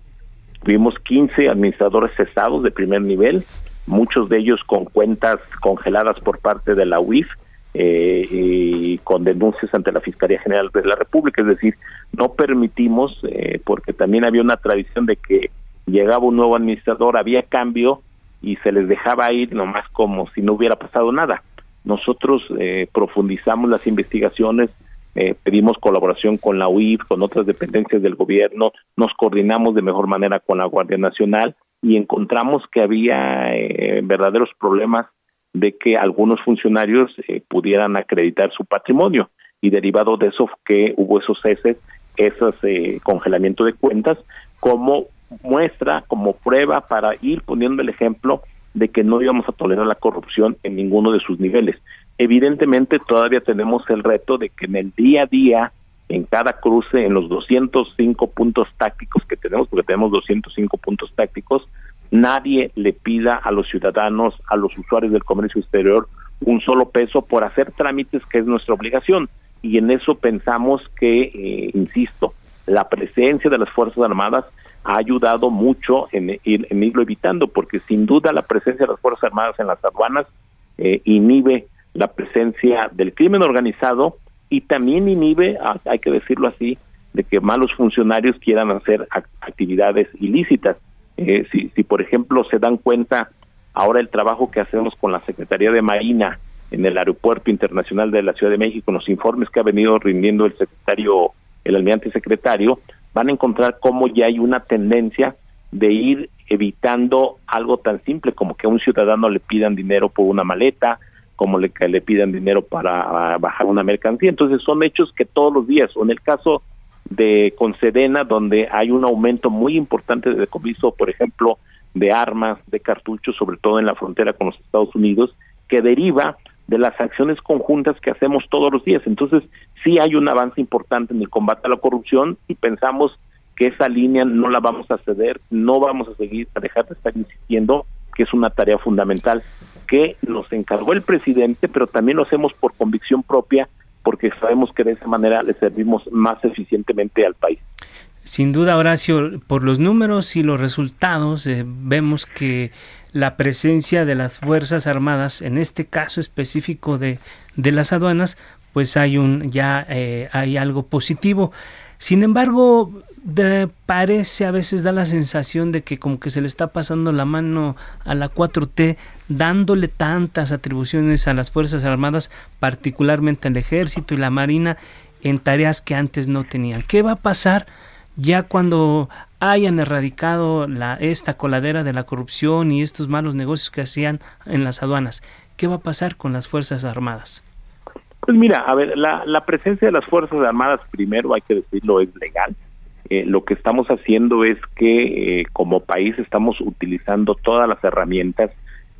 Tuvimos 15 administradores cesados de primer nivel, muchos de ellos con cuentas congeladas por parte de la UIF eh, y con denuncias ante la Fiscalía General de la República. Es decir, no permitimos, eh, porque también había una tradición de que llegaba un nuevo administrador, había cambio y se les dejaba ir nomás como si no hubiera pasado nada. Nosotros eh, profundizamos las investigaciones, eh, pedimos colaboración con la UIF, con otras dependencias del gobierno, nos coordinamos de mejor manera con la Guardia Nacional y encontramos que había eh, verdaderos problemas de que algunos funcionarios eh, pudieran acreditar su patrimonio y derivado de eso que hubo esos ceses, esos congelamiento de cuentas como muestra, como prueba para ir poniendo el ejemplo de que no íbamos a tolerar la corrupción en ninguno de sus niveles. Evidentemente todavía tenemos el reto de que en el día a día, en cada cruce, en los 205 puntos tácticos que tenemos, porque tenemos 205 puntos tácticos, nadie le pida a los ciudadanos, a los usuarios del comercio exterior, un solo peso por hacer trámites que es nuestra obligación. Y en eso pensamos que, eh, insisto, la presencia de las Fuerzas Armadas ha ayudado mucho en, en, irlo evitando, porque sin duda la presencia de las Fuerzas Armadas en las aduanas eh, inhibe la presencia del crimen organizado y también inhibe, hay que decirlo así, de que malos funcionarios quieran hacer actividades ilícitas. Eh, si, si, por ejemplo, se dan cuenta ahora el trabajo que hacemos con la Secretaría de Marina en el Aeropuerto Internacional de la Ciudad de México, los informes que ha venido rindiendo el secretario, el almirante secretario, van a encontrar cómo ya hay una tendencia de ir evitando algo tan simple como que a un ciudadano le pidan dinero por una maleta, como le, que le pidan dinero para bajar una mercancía. Entonces son hechos que todos los días, o en el caso de Concedena, donde hay un aumento muy importante de decomiso, por ejemplo, de armas, de cartuchos, sobre todo en la frontera con los Estados Unidos, que deriva de las acciones conjuntas que hacemos todos los días. Entonces, sí hay un avance importante en el combate a la corrupción y pensamos que esa línea no la vamos a ceder, no vamos a seguir a dejar de estar insistiendo que es una tarea fundamental que nos encargó el presidente, pero también lo hacemos por convicción propia, porque sabemos que de esa manera le servimos más eficientemente al país. Sin duda, Horacio, por los números y los resultados, eh, vemos que la presencia de las Fuerzas Armadas, en este caso específico de, de las aduanas, pues hay un ya eh, hay algo positivo. Sin embargo, de, parece a veces da la sensación de que como que se le está pasando la mano a la 4T dándole tantas atribuciones a las Fuerzas Armadas, particularmente al Ejército y la Marina, en tareas que antes no tenían. ¿Qué va a pasar ya cuando hayan erradicado la, esta coladera de la corrupción y estos malos negocios que hacían en las aduanas? ¿Qué va a pasar con las Fuerzas Armadas? Pues mira, a ver, la, la presencia de las Fuerzas Armadas, primero hay que decirlo, es legal eh, lo que estamos haciendo es que eh, como país estamos utilizando todas las herramientas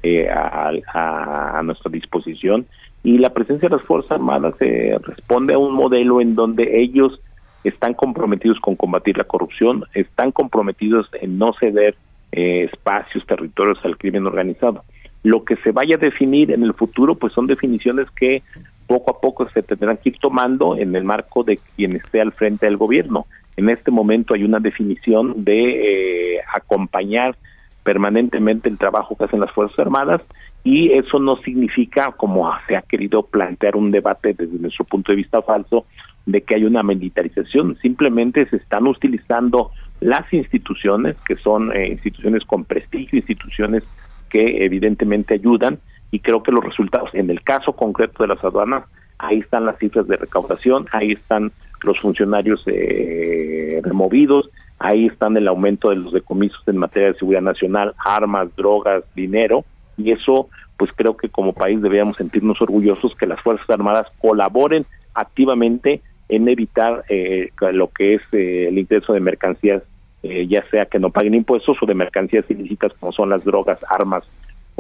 eh, a, nuestra disposición y la presencia de las Fuerzas Armadas responde a un modelo en donde ellos están comprometidos con combatir la corrupción, están comprometidos en no ceder espacios, territorios al crimen organizado. Lo que se vaya a definir en el futuro, pues son definiciones que poco a poco se tendrán que ir tomando en el marco de quien esté al frente del gobierno. En este momento hay una definición de eh, acompañar permanentemente el trabajo que hacen las Fuerzas Armadas y eso no significa, como se ha querido plantear un debate desde nuestro punto de vista falso, de que hay una militarización, simplemente se están utilizando las instituciones, que son eh, instituciones con prestigio, instituciones que evidentemente ayudan, y creo que los resultados, en el caso concreto de las aduanas, ahí están las cifras de recaudación, ahí están los funcionarios eh, removidos, ahí están el aumento de los decomisos en materia de seguridad nacional, armas, drogas, dinero, y eso pues creo que como país deberíamos sentirnos orgullosos que las Fuerzas Armadas colaboren activamente en evitar eh, lo que es eh, el ingreso de mercancías, eh, ya sea que no paguen impuestos o de mercancías ilícitas como son las drogas, armas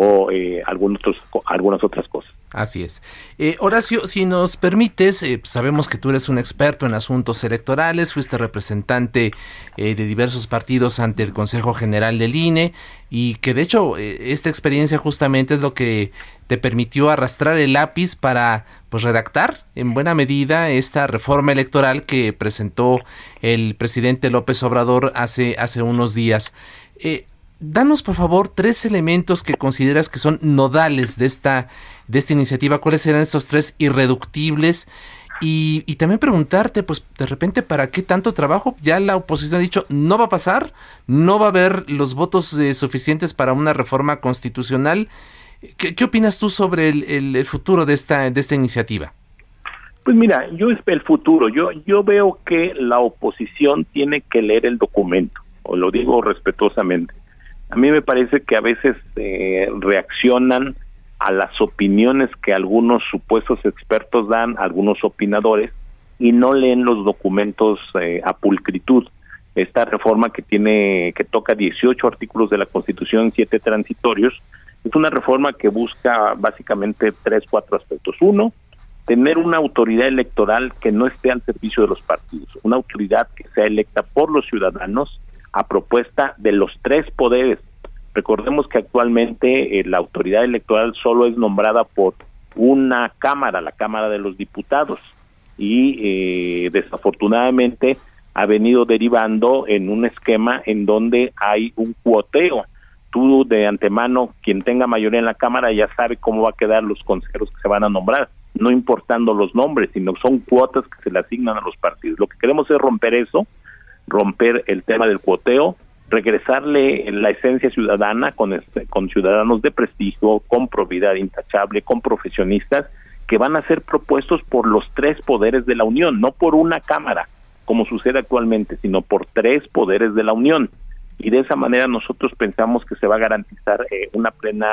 o eh, otros, algunas otras cosas. Así es. Eh, Horacio, si nos permites, eh, sabemos que tú eres un experto en asuntos electorales, fuiste representante eh, de diversos partidos ante el Consejo General del INE y que de hecho eh, esta experiencia justamente es lo que te permitió arrastrar el lápiz para pues redactar en buena medida esta reforma electoral que presentó el presidente López Obrador hace, hace unos días. Danos por favor tres elementos que consideras que son nodales de esta, de esta iniciativa. ¿Cuáles serán estos tres irreductibles? Y, y, también preguntarte, pues de repente, ¿para qué tanto trabajo? Ya la oposición ha dicho, no va a pasar, no va a haber los votos eh, suficientes para una reforma constitucional. ¿Qué, opinas tú sobre el, el, el, futuro de esta, de esta iniciativa? Pues mira, yo el futuro, yo, yo veo que la oposición tiene que leer el documento, o lo digo respetuosamente a mí me parece que a veces eh, reaccionan a las opiniones que algunos supuestos expertos dan, algunos opinadores, y no leen los documentos eh, a pulcritud. Esta reforma que tiene, que toca 18 artículos de la Constitución, siete transitorios, es una reforma que busca básicamente tres, cuatro aspectos. Uno, tener una autoridad electoral que no esté al servicio de los partidos, una autoridad que sea electa por los ciudadanos a propuesta de los tres poderes. Recordemos que actualmente eh, la autoridad electoral solo es nombrada por una Cámara, la Cámara de los Diputados, y eh, desafortunadamente ha venido derivando en un esquema en donde hay un cuoteo. Tú de antemano, quien tenga mayoría en la Cámara, ya sabe cómo va a quedar los consejeros que se van a nombrar, no importando los nombres, sino son cuotas que se le asignan a los partidos. Lo que queremos es romper eso, romper el tema del cuoteo, regresarle la esencia ciudadana con, este, con ciudadanos de prestigio, con probidad intachable, con profesionistas que van a ser propuestos por los tres poderes de la Unión, no por una Cámara, como sucede actualmente, sino por tres poderes de la Unión. Y de esa manera nosotros pensamos que se va a garantizar eh, una plena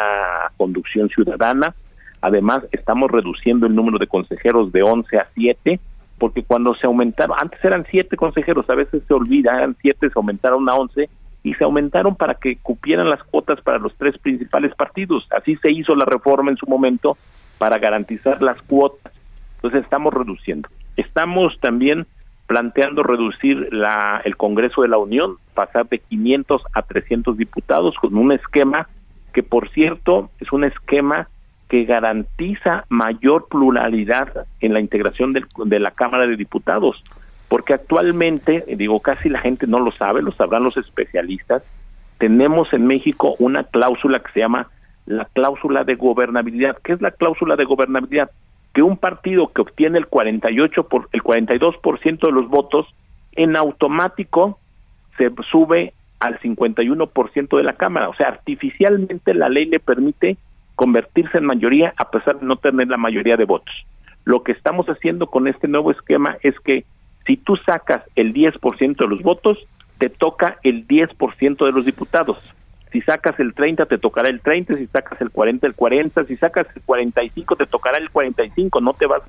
conducción ciudadana. Además, estamos reduciendo el número de consejeros de 11 a 7, porque cuando se aumentaron, antes eran siete consejeros, a veces se olvida, eran siete, se aumentaron a once y se aumentaron para que cupieran las cuotas para los tres principales partidos. Así se hizo la reforma en su momento para garantizar las cuotas. Entonces estamos reduciendo. Estamos también planteando reducir la, el Congreso de la Unión, pasar de 500 a 300 diputados con un esquema que, por cierto, es un esquema que garantiza mayor pluralidad en la integración del, de la Cámara de Diputados, porque actualmente, digo, casi la gente no lo sabe, lo sabrán los especialistas, tenemos en México una cláusula que se llama la cláusula de gobernabilidad. ¿Qué es la cláusula de gobernabilidad? Que un partido que obtiene el 48 por el 42% de los votos en automático se sube al 51% de la Cámara, o sea, artificialmente la ley le permite convertirse en mayoría a pesar de no tener la mayoría de votos. Lo que estamos haciendo con este nuevo esquema es que si tú sacas el 10% de los votos, te toca el 10% de los diputados. Si sacas el 30, te tocará el 30, si sacas el 40, el 40, si sacas el 45, te tocará el 45, no te vas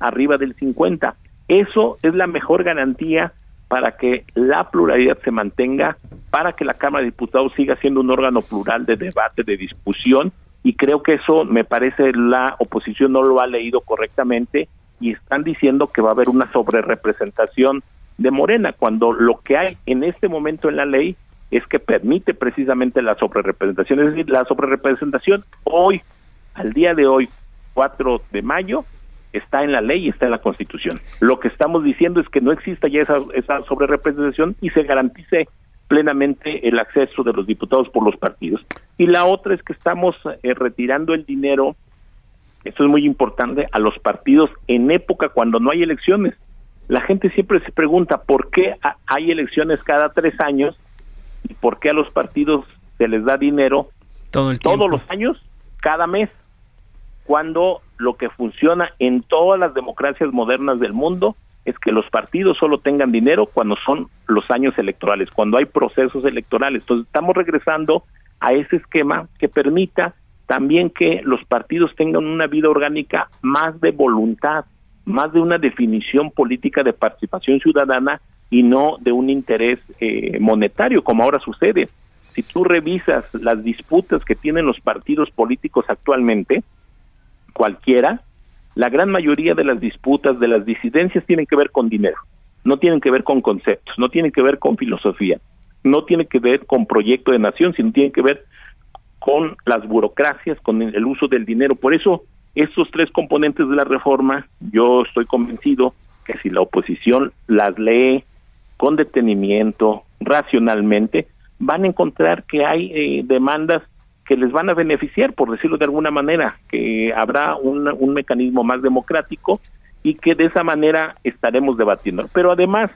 arriba del 50. Eso es la mejor garantía para que la pluralidad se mantenga, para que la Cámara de Diputados siga siendo un órgano plural de debate, de discusión y creo que eso me parece la oposición no lo ha leído correctamente y están diciendo que va a haber una sobrerepresentación de Morena cuando lo que hay en este momento en la ley es que permite precisamente la sobrerepresentación, es decir, la sobrerepresentación hoy, al día de hoy, 4 de mayo, está en la ley y está en la Constitución. Lo que estamos diciendo es que no exista ya esa, esa sobrerepresentación y se garantice plenamente el acceso de los diputados por los partidos. Y la otra es que estamos eh, retirando el dinero, esto es muy importante, a los partidos en época cuando no hay elecciones. La gente siempre se pregunta por qué hay elecciones cada tres años y por qué a los partidos se les da dinero Todo el todos los años, cada mes. cuando lo que funciona en todas las democracias modernas del mundo es que los partidos solo tengan dinero cuando son los años electorales, cuando hay procesos electorales. Entonces estamos regresando a ese esquema que permita también que los partidos tengan una vida orgánica más de voluntad, más de una definición política de participación ciudadana y no de un interés eh, monetario, como ahora sucede. Si tú revisas las disputas que tienen los partidos políticos actualmente, cualquiera, la gran mayoría de las disputas, de las disidencias tienen que ver con dinero, no tienen que ver con conceptos, no tienen que ver con filosofía, no tienen que ver con proyecto de nación, sino tienen que ver con las burocracias, con el uso del dinero. Por eso, estos tres componentes de la reforma, yo estoy convencido que si la oposición las lee con detenimiento, racionalmente, van a encontrar que hay eh, demandas que les van a beneficiar, por decirlo de alguna manera, que habrá un, un mecanismo más democrático y que de esa manera estaremos debatiendo. Pero además,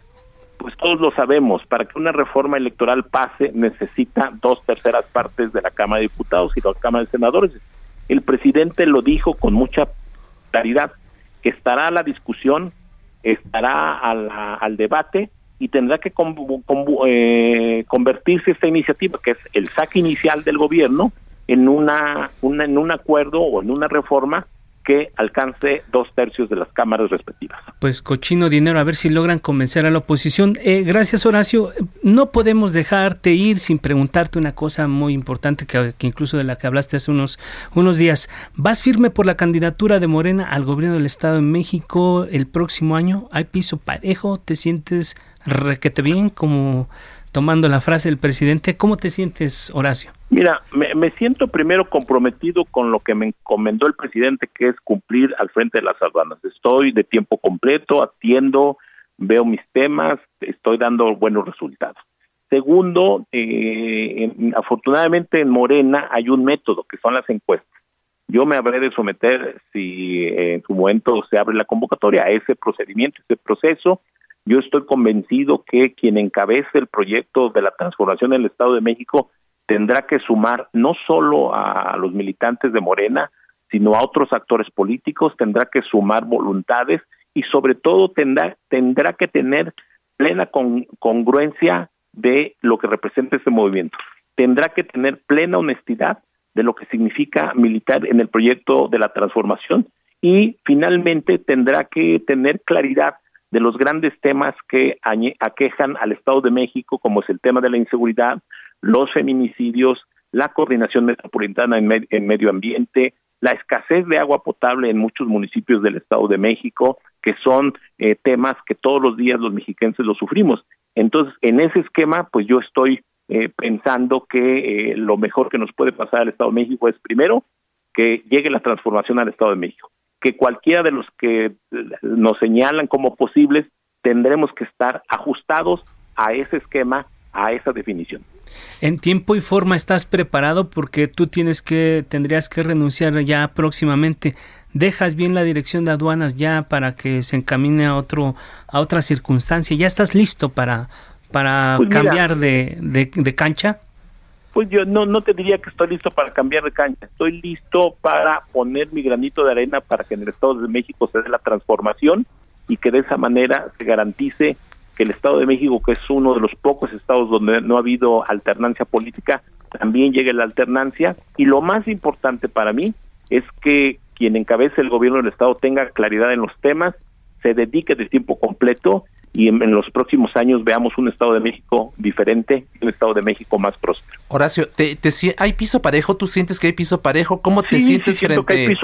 pues todos lo sabemos, para que una reforma electoral pase necesita dos terceras partes de la Cámara de Diputados y la Cámara de Senadores. El presidente lo dijo con mucha claridad, que estará a la discusión, estará al debate y tendrá que eh, convertirse esta iniciativa, que es el saque inicial del gobierno, en una, en un acuerdo o en una reforma que alcance dos tercios de las cámaras respectivas. Pues cochino dinero, a ver si logran convencer a la oposición. Eh, gracias, Horacio. No podemos dejarte ir sin preguntarte una cosa muy importante que, que, incluso de la que hablaste hace unos, unos días. ¿Vas firme por la candidatura de Morena al gobierno del Estado de México el próximo año? ¿Hay piso parejo? ¿Te sientes requete bien, como tomando la frase del presidente. ¿Cómo te sientes, Horacio? Mira, me, siento primero comprometido con lo que me encomendó el presidente, que es cumplir al frente de las aduanas. Estoy de tiempo completo, atiendo, veo mis temas, estoy dando buenos resultados. Segundo, eh, afortunadamente en Morena hay un método, que son las encuestas. Yo me habré de someter, si en su momento se abre la convocatoria, a ese procedimiento, ese proceso, yo estoy convencido que quien encabece el proyecto de la transformación del Estado de México tendrá que sumar no solo a los militantes de Morena, sino a otros actores políticos, tendrá que sumar voluntades y sobre todo tendrá, tendrá que tener plena congruencia de lo que representa este movimiento. Tendrá que tener plena honestidad de lo que significa militar en el proyecto de la transformación y finalmente tendrá que tener claridad de los grandes temas que aquejan al Estado de México, como es el tema de la inseguridad, los feminicidios, la coordinación metropolitana en, medio ambiente, la escasez de agua potable en muchos municipios del Estado de México, que son eh, temas que todos los días los mexiquenses los sufrimos. Entonces, en ese esquema, pues yo estoy eh, pensando que eh, lo mejor que nos puede pasar al Estado de México es primero que llegue la transformación al Estado de México que cualquiera de los que nos señalan como posibles tendremos que estar ajustados a ese esquema, a esa definición. En tiempo y forma estás preparado porque tú tienes que tendrías que renunciar ya próximamente. Dejas bien la dirección de aduanas ya para que se encamine a otro a otra circunstancia. Ya estás listo para para pues cambiar de, de cancha. Pues yo no, no te diría que estoy listo para cambiar de cancha, estoy listo para poner mi granito de arena para que en el Estado de México se dé la transformación y que de esa manera se garantice que el Estado de México, que es uno de los pocos estados donde no ha habido alternancia política, también llegue la alternancia. Y lo más importante para mí es que quien encabece el gobierno del Estado tenga claridad en los temas, se dedique de tiempo completo y en, los próximos años veamos un Estado de México diferente, un Estado de México más próspero. Horacio, ¿te, te, hay piso parejo? ¿Tú sientes que hay piso parejo? ¿Cómo te sientes frente,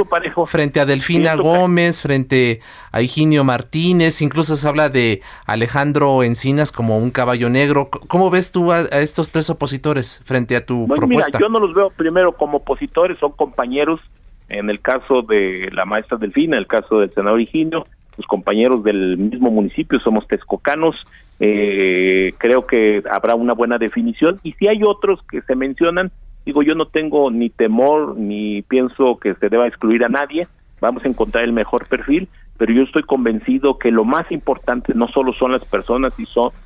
frente a Delfina Gómez, frente a Higinio Martínez? Incluso se habla de Alejandro Encinas como un caballo negro. ¿Cómo ves tú a, estos tres opositores frente a tu propuesta? Mira, yo no los veo primero como opositores, son compañeros. En el caso de la maestra Delfina, en el caso del senador Higinio, los compañeros del mismo municipio, somos texcocanos, eh, creo que habrá una buena definición. Y si hay otros que se mencionan, digo yo no tengo ni temor ni pienso que se deba excluir a nadie, vamos a encontrar el mejor perfil, pero yo estoy convencido que lo más importante no solo son las personas,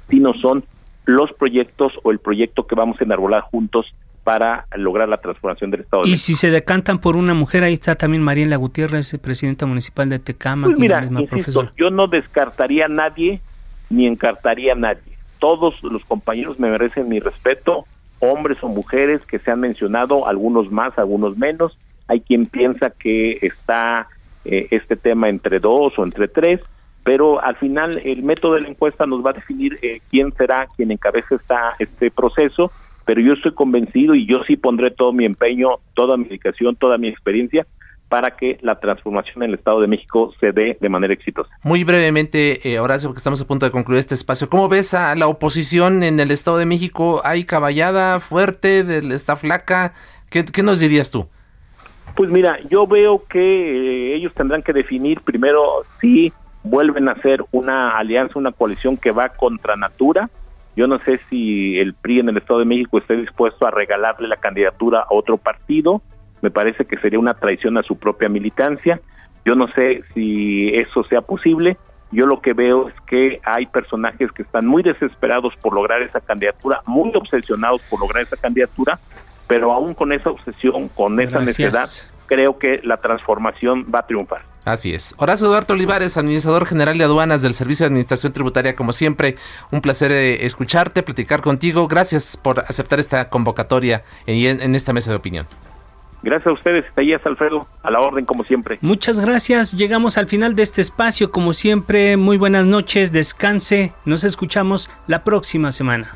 sino son los proyectos o el proyecto que vamos a enarbolar juntos para lograr la transformación del Estado. y si se decantan por una mujer, ahí está también Mariela Gutiérrez, presidenta municipal de Tecama. Pues mira, insisto, yo no descartaría a nadie ni encartaría a nadie. Todos los compañeros me merecen mi respeto, hombres o mujeres que se han mencionado, algunos más, algunos menos. Hay quien piensa que está eh, este tema entre dos o entre tres, pero al final el método de la encuesta nos va a definir eh, quién será quien encabece esta, este proceso pero yo estoy convencido y yo sí pondré todo mi empeño, toda mi dedicación, toda mi experiencia para que la transformación en el Estado de México se dé de manera exitosa. Muy brevemente, eh, Horacio, porque estamos a punto de concluir este espacio, ¿cómo ves a la oposición en el Estado de México? ¿Hay caballada fuerte? ¿Está flaca? ¿Qué, nos dirías tú? Pues mira, yo veo que eh, ellos tendrán que definir primero si vuelven a hacer una alianza, una coalición que va contra natura, yo no sé si el PRI en el Estado de México esté dispuesto a regalarle la candidatura a otro partido. Me parece que sería una traición a su propia militancia. Yo no sé si eso sea posible. Yo lo que veo es que hay personajes que están muy desesperados por lograr esa candidatura, muy obsesionados por lograr esa candidatura, pero aún con esa obsesión, con esa necesidad, creo que la transformación va a triunfar. Así es. Horacio Eduardo Olivares, administrador general de aduanas del Servicio de Administración Tributaria, como siempre, un placer eh, escucharte, platicar contigo. Gracias por aceptar esta convocatoria en, en esta mesa de opinión. Gracias a ustedes, Talías Alfredo, a la orden como siempre. Muchas gracias, llegamos al final de este espacio, como siempre, muy buenas noches, descanse, nos escuchamos la próxima semana.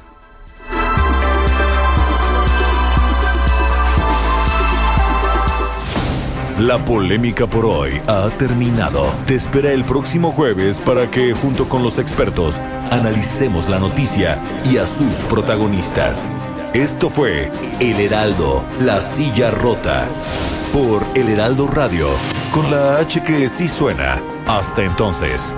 La polémica por hoy ha terminado. Te espera el próximo jueves para que, junto con los expertos, analicemos la noticia y a sus protagonistas. Esto fue El Heraldo, la silla rota. Por El Heraldo Radio, con la H que sí suena. Hasta entonces.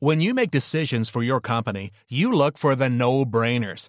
When you make decisions for your company, you look for the no-brainers.